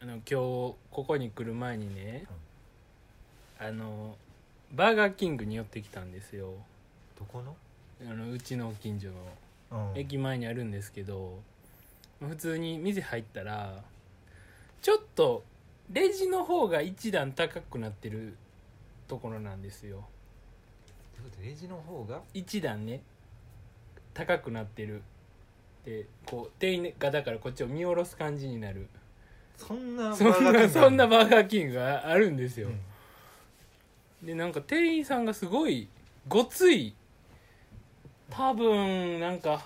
あの今日ここに来る前にね、あのバーガーキングに寄ってきたんですよ。どこの？あのうちの近所の。うん。駅前にあるんですけど普通に店入ったらちょっとレジの方が一段高くなってるところなんですよ。ということレジの方が？一段ね高くなってる。でこう店員がだからこっちを見下ろす感じになるそんなそんバーガーキングなそんなバーガーキングがあるんですよ、うん。でなんか店員さんがすごいごつい多分なんか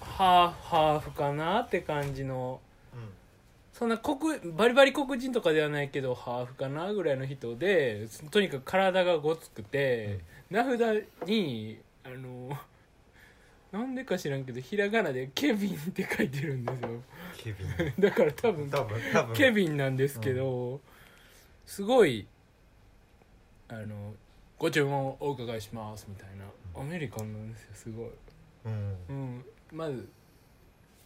ハーフハーフかなって感じのそんな黒バリバリ黒人とかではないけどハーフかなぐらいの人でとにかく体がごつくて、名札にあのなんでか知らんけどひらがなで「ケビン」って書いてるんですよ。ケビン。だから多分多分多分。ケビンなんですけど、すごいあの「ご注文お伺いします」みたいな。アメリカンなんですよすごい、うん。うん、まず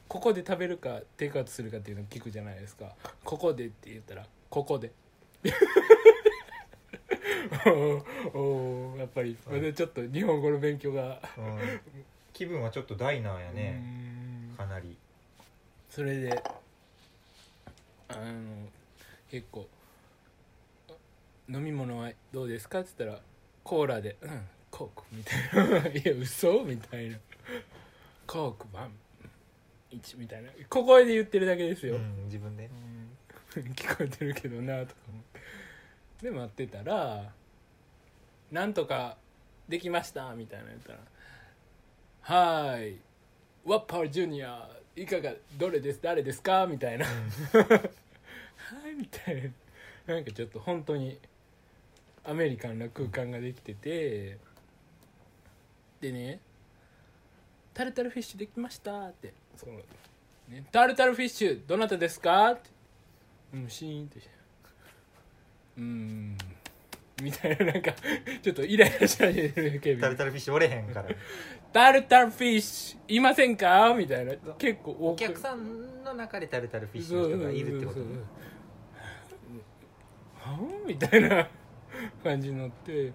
ここで食べるかテイクアウトするかっていうのを聞くじゃないですか「ここで」って言ったら「ここで」おおやっぱりまだちょっと日本語の勉強が、うん気分はちょっとダイナーやね。うん。かなり。それであの結構「飲み物はどうですか?」って言ったら「コーラでうんコーク」みたいな「いや嘘？みたいな「コークワン1」みたいな。小声で言ってるだけですよ、うん自分で。うん。聞こえてるけどなとか思って。で待ってたら「なんとかできました」みたいなの言ったら「はい。ワッパージュニアいかがどれです誰ですか?」みたいな「はい」みたいな。なんかちょっと本当にアメリカンな空間ができてて。でね「タルタルフィッシュできました」って。その、ね「タルタルフィッシュどなたですか?」って。うんシーンって。うん。みたいななんかちょっとイライラし始めてるケビンタルタルフィッシュおれへんから。タルタルフィッシュいませんか？みたいな。結構お客さんの中でタルタルフィッシュの人がいるってことはあみたいな 感じになって。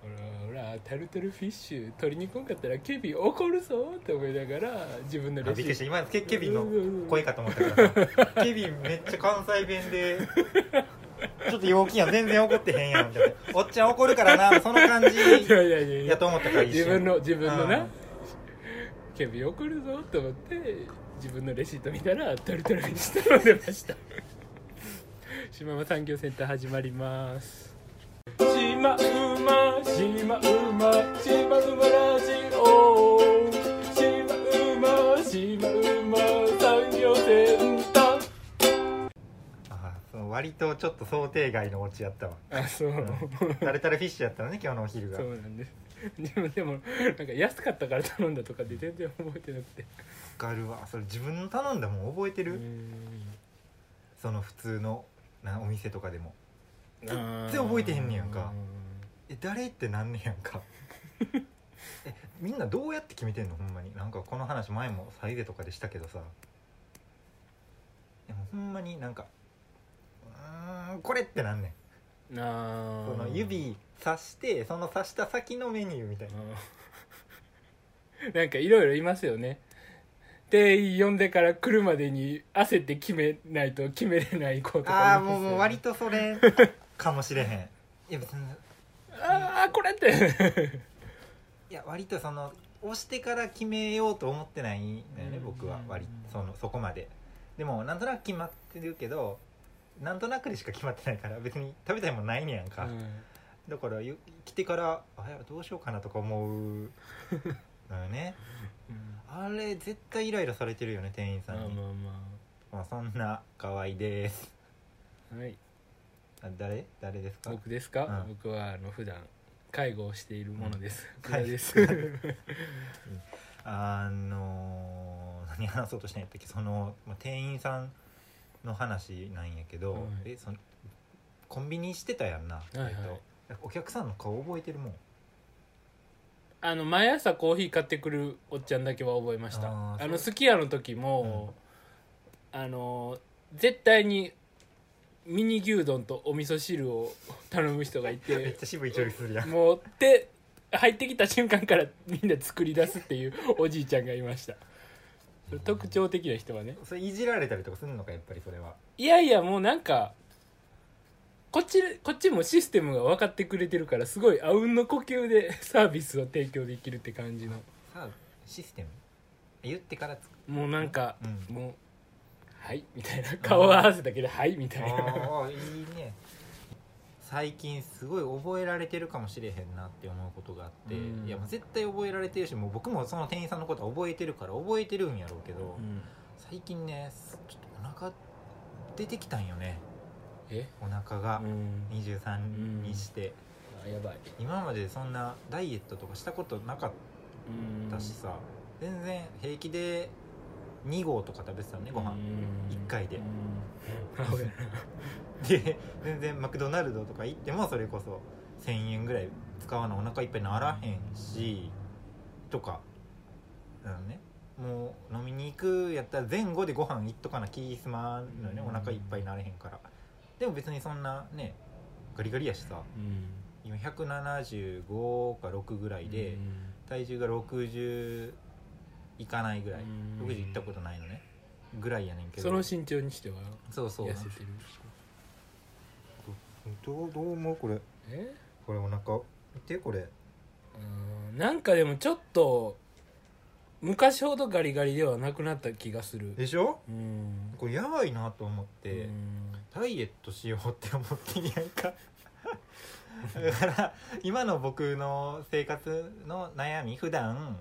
ほらほらタルタルフィッシュ取りに来んかったらケビン怒るぞって思いながら自分のあレシびっくりした。今ケケビンの声かと思ったからさケビンめっちゃ関西弁でちょっと陽気やん。全然怒ってへんやん。みたいなおっちゃん怒るからな。その感じ いやいやいやいや。やと思ったから一瞬。自分の自分のうなん。ケビン怒るぞと思って自分のレシート見たらタルタルフィッシュ頼んでました。島間産業センター始まります。島馬島馬島馬ラジオ割とちょっと想定外のオチやったわ。あそう。タルタルフィッシュやったのね今日のお昼が。そうなんです。でもでもなんか安かったから頼んだとかで全然覚えてなくて。わかるわ。それ自分の頼んだもん覚えてる、うん。その普通のなお店とかでも。全然然覚えてへんねやんか。え誰ってなんねやんか。えみんなどうやって決めてんの？ほんまに。なんかこの話前もサイゼとかでしたけどさ。でもほんまになんかうーんこれってなんねん。なあその指さしてその刺した先のメニューみたいな。うん。なんかいろいろいますよね。店員呼んでから来るまでに焦って決めないと決めれない子とかああいますよね。もうもう割とそれかもしれへん。いや別にああこれって。いや割とその押してから決めようと思ってないんだよねうん僕は。割そのそこまで。でもなんとなく決まってるけどなんとなくでしか決まってないから別に食べたいもんないねやんか、うん。だからゆ来てからあいやどうしようかなとか思う。のよね。あれ絶対イライラされてるよね店員さんに、まあまあまあ、そんな河合です。まあはい。あ誰？誰ですか？僕ですか、うん。僕はあの普段介護をしているものです、うん。福田です。あのー何話そうとしたんやったっけ？その、まあ、店員さんの話なんやけど、はいえそのコンビニしてたやんな、いはい。えっと。お客さんの顔覚えてるもん。あの毎朝コーヒー買ってくるおっちゃんだけは覚えました。あーあのすき家の時も、あの絶対にミニ牛丼とお味噌汁を頼む人がい めってちゃ渋いチョイスするやん。もう手入ってきた瞬間からみんな作り出すっていうおじいちゃんがいました特徴的な人はね。それいじられたりとかするのかやっぱりそれは。いやいやもうなんかこっちこっちもシステムが分かってくれてるからすごいあうんの呼吸で サービスを提供できるって感じの。さあシステム？言ってからつく？もうなんか、うん。もう「はい」みたいな。顔合わせたけど「はい」みたいな。ああいいね最近すごい覚えられてるかもしれへんなって思うことがあって、うん。いやもう絶対覚えられてるしもう僕もその店員さんのことは覚えてるから覚えてるんやろうけど、うん。最近ねちょっとお腹出てきたんよね。え？お腹がうん。23にして、あやばい。今までそんなダイエットとかしたことなかっうんたしさ、全然平気で2合とか食べてたのねご飯、うん。一回で。うん で全然マクドナルドとか行ってもそれこそ1000円ぐらい使わなお腹いっぱいならへんしとか。なのね。もう飲みに行くやったら前後でご飯行っとかな気すまんのよね。お腹いっぱいなれへんから。でも別にそんなねガリガリやしさ。うん。今175か6ぐらいで、体重が60いかないぐらい、うん。60いったことないのね。ぐらいやねんけど。その身長にしてはそうそう。痩せてるどうどう思う？これ。え？これお腹見てこれ。うん。なんかでもちょっと昔ほどガリガリではなくなった気がする。でしょ？うん。これやばいなと思って、うん。ダイエットしようって思ってんやんか。だから今の僕の生活の悩み普段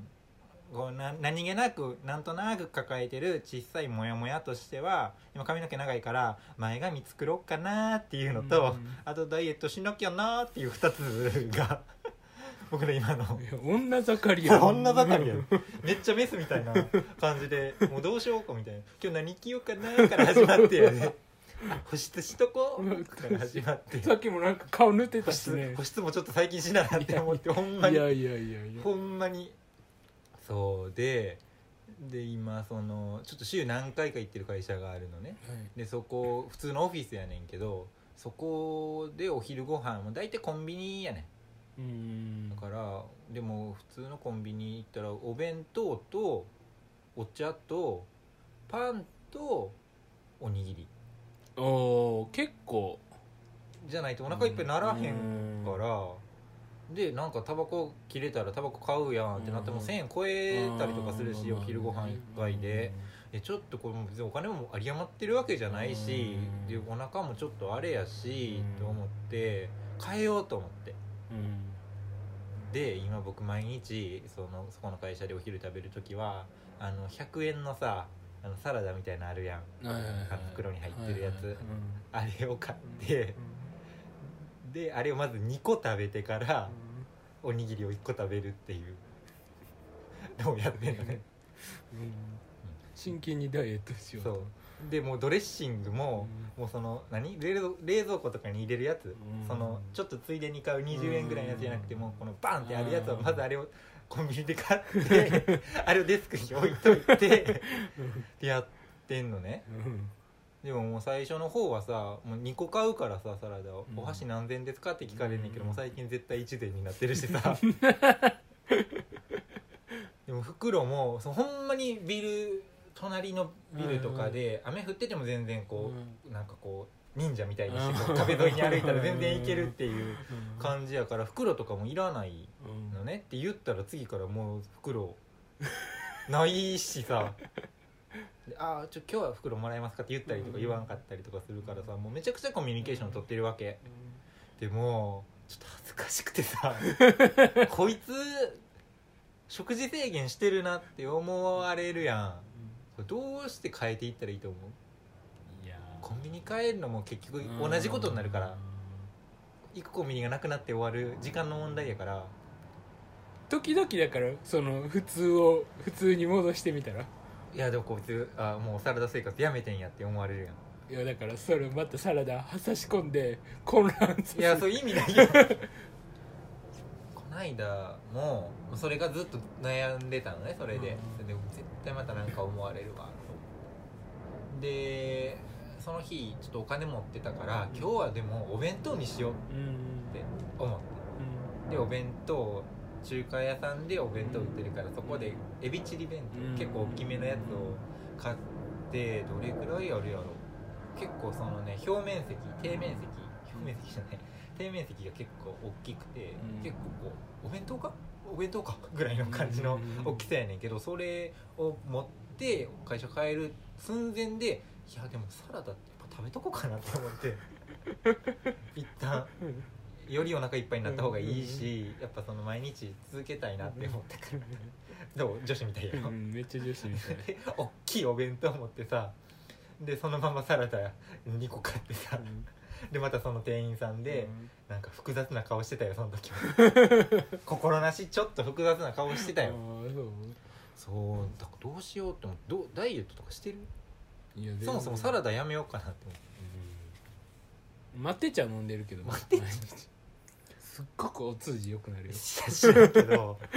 こうな何気なくなんとなく抱えてる小さいモヤモヤとしては今髪の毛長いから前髪作ろうかなっていうのと、うん。あとダイエットしなきゃなっていう2つが 僕の今の。女盛りや 女ばかりやろめっちゃメスみたいな感じでもうどうしようかみたいな。今日何着ようかなから始まってやね保湿しとこう。から始まって。さっきもなんか顔塗って保たしね。湿保湿もちょっと最近しななって思ってほんまに。いやいやいやいや。ほんまにそうでで今そのちょっと週何回か行ってる会社があるのね。はい。でそこ普通のオフィスやねんけどそこでお昼ご飯も大体コンビニやねん。うん。だからでも普通のコンビニ行ったらお弁当とお茶とパンとおにぎり。おー結構。じゃないとお腹いっぱいならへんからでなんかタバコ切れたらタバコ買うやんってなってもうん1000円超えたりとかするしうん。お昼ご飯1回で。えちょっとこれも別にお金も有り余ってるわけじゃないしうんでお腹もちょっとあれやしうんと思って変えようと思って。うん。で今僕毎日そのそこの会社でお昼食べる時はあの100円のさあのサラダみたいなのあるやん。あの袋に入ってるやつ。あれを買ってであれをまず2個食べてからおにぎりを1個食べるっていう。のをやってんのね。うん。うん真剣にダイエットしようと。そう。でもうドレッシングも、もうその何？冷蔵冷蔵庫とかに入れるやつ、うん。そのちょっっとついでに買う20円ぐらいのやつじゃなくてもうこのバンってあるやつはうんまずあれをコンビニで買って あれをデスクに置いといてってやってんのねでももう最初の方はさもう2個買うからさサラダを、うん。お箸何膳ですかって聞かれんねんけど、うん。もう最近絶対1膳になってるしさ。でも袋もそのほんまにビル隣のビルとかで雨降ってても全然こう、なんかこう忍者みたいにしてこううん。壁沿いに歩いたら全然いけるっていう感じやから袋とかもいらないうん。のねって言ったら次からもう袋ないしさ。でああちょ今日は袋もらえますかって言ったりとか言わんかったりとかするからさもうめちゃくちゃコミュニケーション取ってるわけ。でもちょっと恥ずかしくてさ こいつ食事制限してるなって思われるやん。どうして変えていったらいいと思う？いやー。コンビニ変えるのも結局同じことになるから行くコンビニがなくなって終わる時間の問題やから。時々だからその普通を普通に戻してみたら？いやでもこいつあもうサラダ生活やめてんやって思われるやん。いやだからそれまたサラダ差し込んで混乱させいやそういう意味ないよ。こないだもそれがずっと悩んでたのねそれで。うん。それで絶対またなんか思われるわとでその日ちょっとお金持ってたから今日はでもお弁当にしよううん。って思って。でお弁当中華屋さんでお弁当売ってるからそこでエビチリ弁当、うん。結構大きめのやつを買ってどれくらいあるやろ。結構そのね表面積底面積表面積じゃない底面積が結構大きくて、うん。結構こうお弁当か？お弁当か？ぐらいの感じのうん大きさやねんけどそれを持って会社帰る寸前でいやでもサラダってやっぱ食べとこうかなって思って。一旦よりお腹いっぱいになった方がいいしやっぱその毎日続けたいなって思ったから。どう？女子みたいやろ。うんめっちゃ女子みたい。で 大きいお弁当持ってさでそのままサラダ2個買ってさでまたその店員さんでなんか複雑な顔してたよその時は。心なしちょっと複雑な顔してたよ。そう。そう。だからどうしようって思ってどうダイエットとかしてる？いやそもそもサラダやめようかなって思って。待ってちゃ飲んでるけど。待って茶毎日。すっごくお通じ良くなるよ。知らんけど。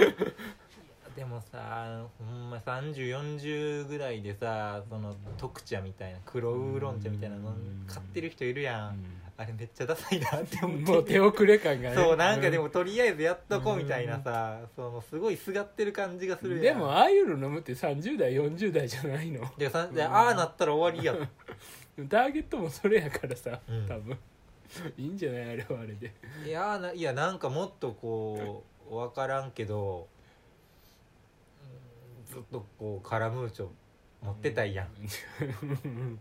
でもさほんま3040ぐらいでさその特茶みたいな黒ウーロン茶みたいなのうん。買ってる人いるやん。あれめっちゃダサいなって思って。もう手遅れ感がね。そうなんかでもとりあえずやっとこうみたいなさそのすごいすがってる感じがするやん。でもああいうの飲むって30代40代じゃないの？でさでああなったら終わりやターゲットもそれやからさ、うん。多分 いいんじゃない？あれはあれで。いやないやなんかもっとこう分からんけどうんずっとこうカラムーチョ持ってたいやん。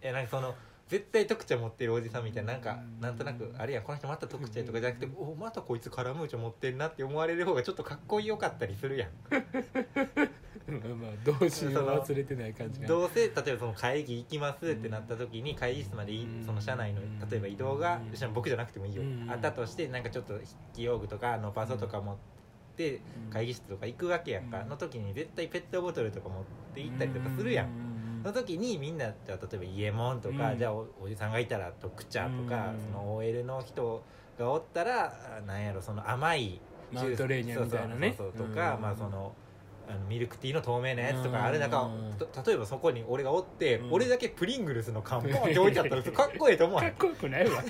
えなんかその絶対特茶持ってるおじさんみたいななんかなんとなくあれやこの人また特茶とかじゃなくておまたこいつカラムーチョ持ってんなって思われる方がちょっとかっこよかったりするやん。まあ忘れてない感じがどうせ例えばその会議行きますってなった時に会議室までその社内の例えば移動がうん。僕じゃなくてもいいよ。うん。あったとしてなんかちょっと筆記用具とかのパソとか持って会議室とか行くわけやんか。うん。の時に絶対ペットボトルとか持って行ったりとかするやんんその時にみんなじゃあ例えばイエモンとかうん。じゃあおおじさんがいたら特茶とかうん。その OL の人がおったらあなんやろその甘いマウントレーニアみたいなね。とかうん。まあそのあのミルクティーの透明なやつとかある中うんと例えばそこに俺がおってうん。俺だけプリングルスの缶ポンって置いてあったらかっこいいと思わへん？かっこよくないわ。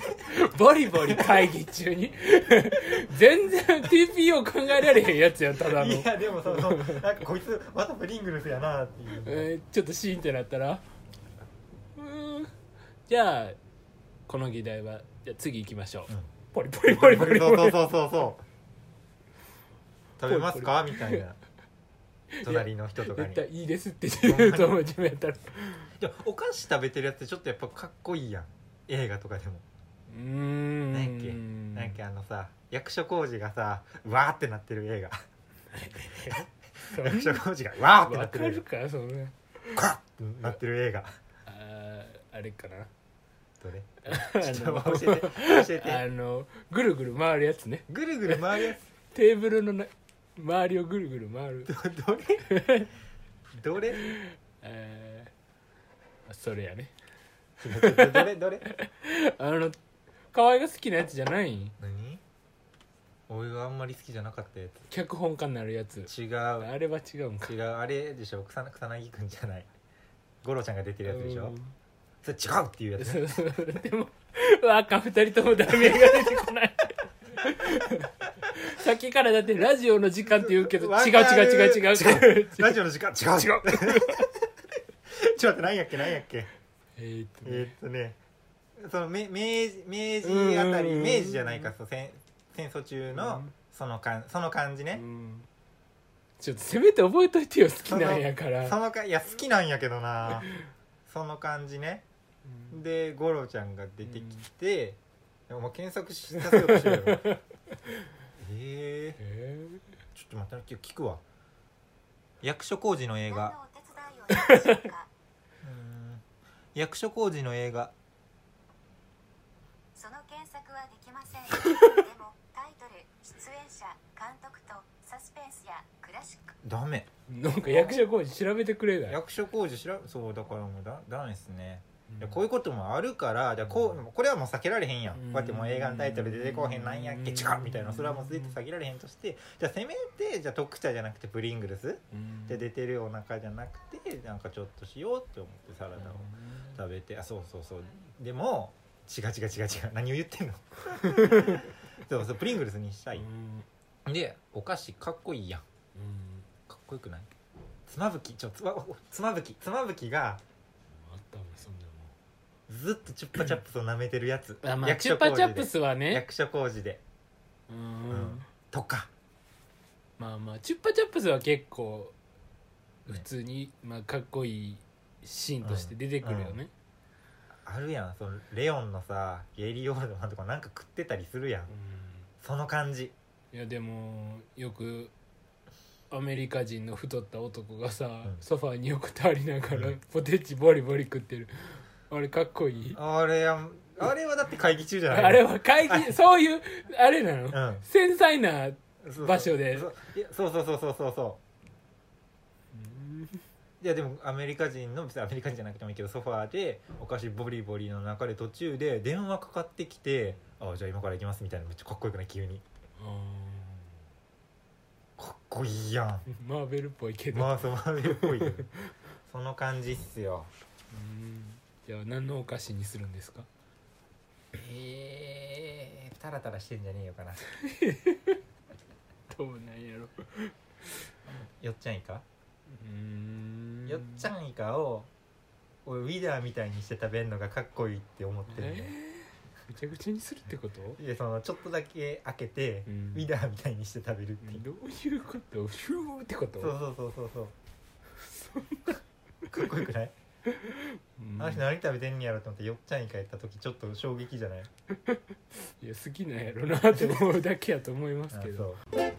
ボリボリ会議中に。全然 TPO 考えられへんやつやんただの。いやでもそのなんかこいつまたプリングルスやなっていう。えーちょっとシーンってなったら。うーん。じゃあこの議題はじゃあ次行きましょう、うん。ポリポリポリポリポリ。そうそうそうそうそう。食べますか？みたいな 隣の人とかに。絶対いいですって言うと思う自分やったら。でもお菓子食べてるやつってちょっとやっぱかっこいいやん。映画とかでも。うーん。何やっけ？なんかあのさ役所広司がさわーってなってる映画。役所広司がわーってなってる映かそれ画カッってなってる映画。あーあれかな。どれ？あちょっとの教えて。教えて。あのぐるぐる回るやつね。ぐるぐる回るやつ。テーブルのな周りをぐるぐる回る。どどれ？どれ？えーそれやね。どれ？どれ？あの河合が好きなやつじゃない何？俺があんまり好きじゃなかったや脚本家になるやつ。つ違う。あれは違うんか。違う。あれでしょ？草草薙くんじゃない。五郎ちゃんが出てるやつでしょ？うん。それ違うっていうやつ。でもうわあかん二人ともダメが出てこないさっきからだってラジオの時間って言うけど違うる。違う違う違う違う。ラジオの時間。違う。違うちょっと待って何やっけ何やっけ。えーっとえーっねとね。その明明治明治あたりうんうんうん。明治じゃないかそう戦戦争中のうん。そのかんその感じね。うん。ちょっとせめて覚えといてよ好きなんやから。そのかいや好きなんやけどな。その感じね。うんで五郎ちゃんが出てきて、お前検索しさせようとしてるよ えええちょっと待って聞くわ。役所広司の映何画。役所広司の映画。その検索はできません。でもタイトル出演者監督とサスペンスやクラシック。ダメ。なんか役所工事調べてくれない？役所広司知らそうだからもうだダメですねでこういうこともあるからじゃあこうこれはもう避けられへんやん、うん。こうやってもう映画のタイトル出てこうへんなんやっけ違うみたいなそれはもう絶対避けられへんとしてじゃあせめてじゃあ特茶じゃなくてプリングルスうん。で出てるお腹じゃなくてなんかちょっとしようって思ってサラダを食べて。あそうそうそう。でも違う違う違う違う。何を言ってんの？そうそうプリングルスにしたい。うん。でお菓子かっこいいやん。うん。かっこよくない？つまぶきちょつまつまぶきつまぶきがあったわそんなずっとチュッパチャップスを舐めてるやつ。あまあ役チュッパ所広司でチャップスはね。役所広司で。ううん。んとか。まあまあチュッパチャップスは結構普通に、まあ、かっこいいシーンとして出てくるよね、あるやん。そのレオンのさゲイリー・オールドマンとかなんか食ってたりするやん。うその感じ。んいやでもよくアメリカ人の太った男がさ、ん。ソファーに横たわりながら、うんポテチボリボリ食ってるあれかっこいい？あれやあれはだって会議中じゃない？あれは会議 そういうあれなの、うん。繊細な場所で。そうそう。そうそうそうそうそういやでもアメリカ人の別にアメリカ人じゃなくてもいいけどソファーでお菓子ボリボリの中で途中で電話かかってきて「あじゃあ今から行きます」みたいなめっちゃかっこよくない？急に。かっこいいやん。マーベルっぽいけど、まあそうマーベルっぽいけど。その感じっすよ。うんじゃあ何のお菓子にするんですか？えー、タラタラしてんじゃねえよかな。どうなんやろ。よっちゃんイカうん。よっちゃんイカを俺ウィダーみたいにして食べるのがかっこいいって思ってるの、えー？ぐちゃぐちゃにするってこと？でそのちょっとだけ開けて、うん。ウィダーみたいにして食べるってどういうこと？シューってこと？そうそうそうそうそう。かっこよくない、うんあの人何食べてんねやろと思ってよっちゃんイカやった時ちょっと衝撃じゃない？いや好きなんやろなって思うだけやと思いますあけど。そう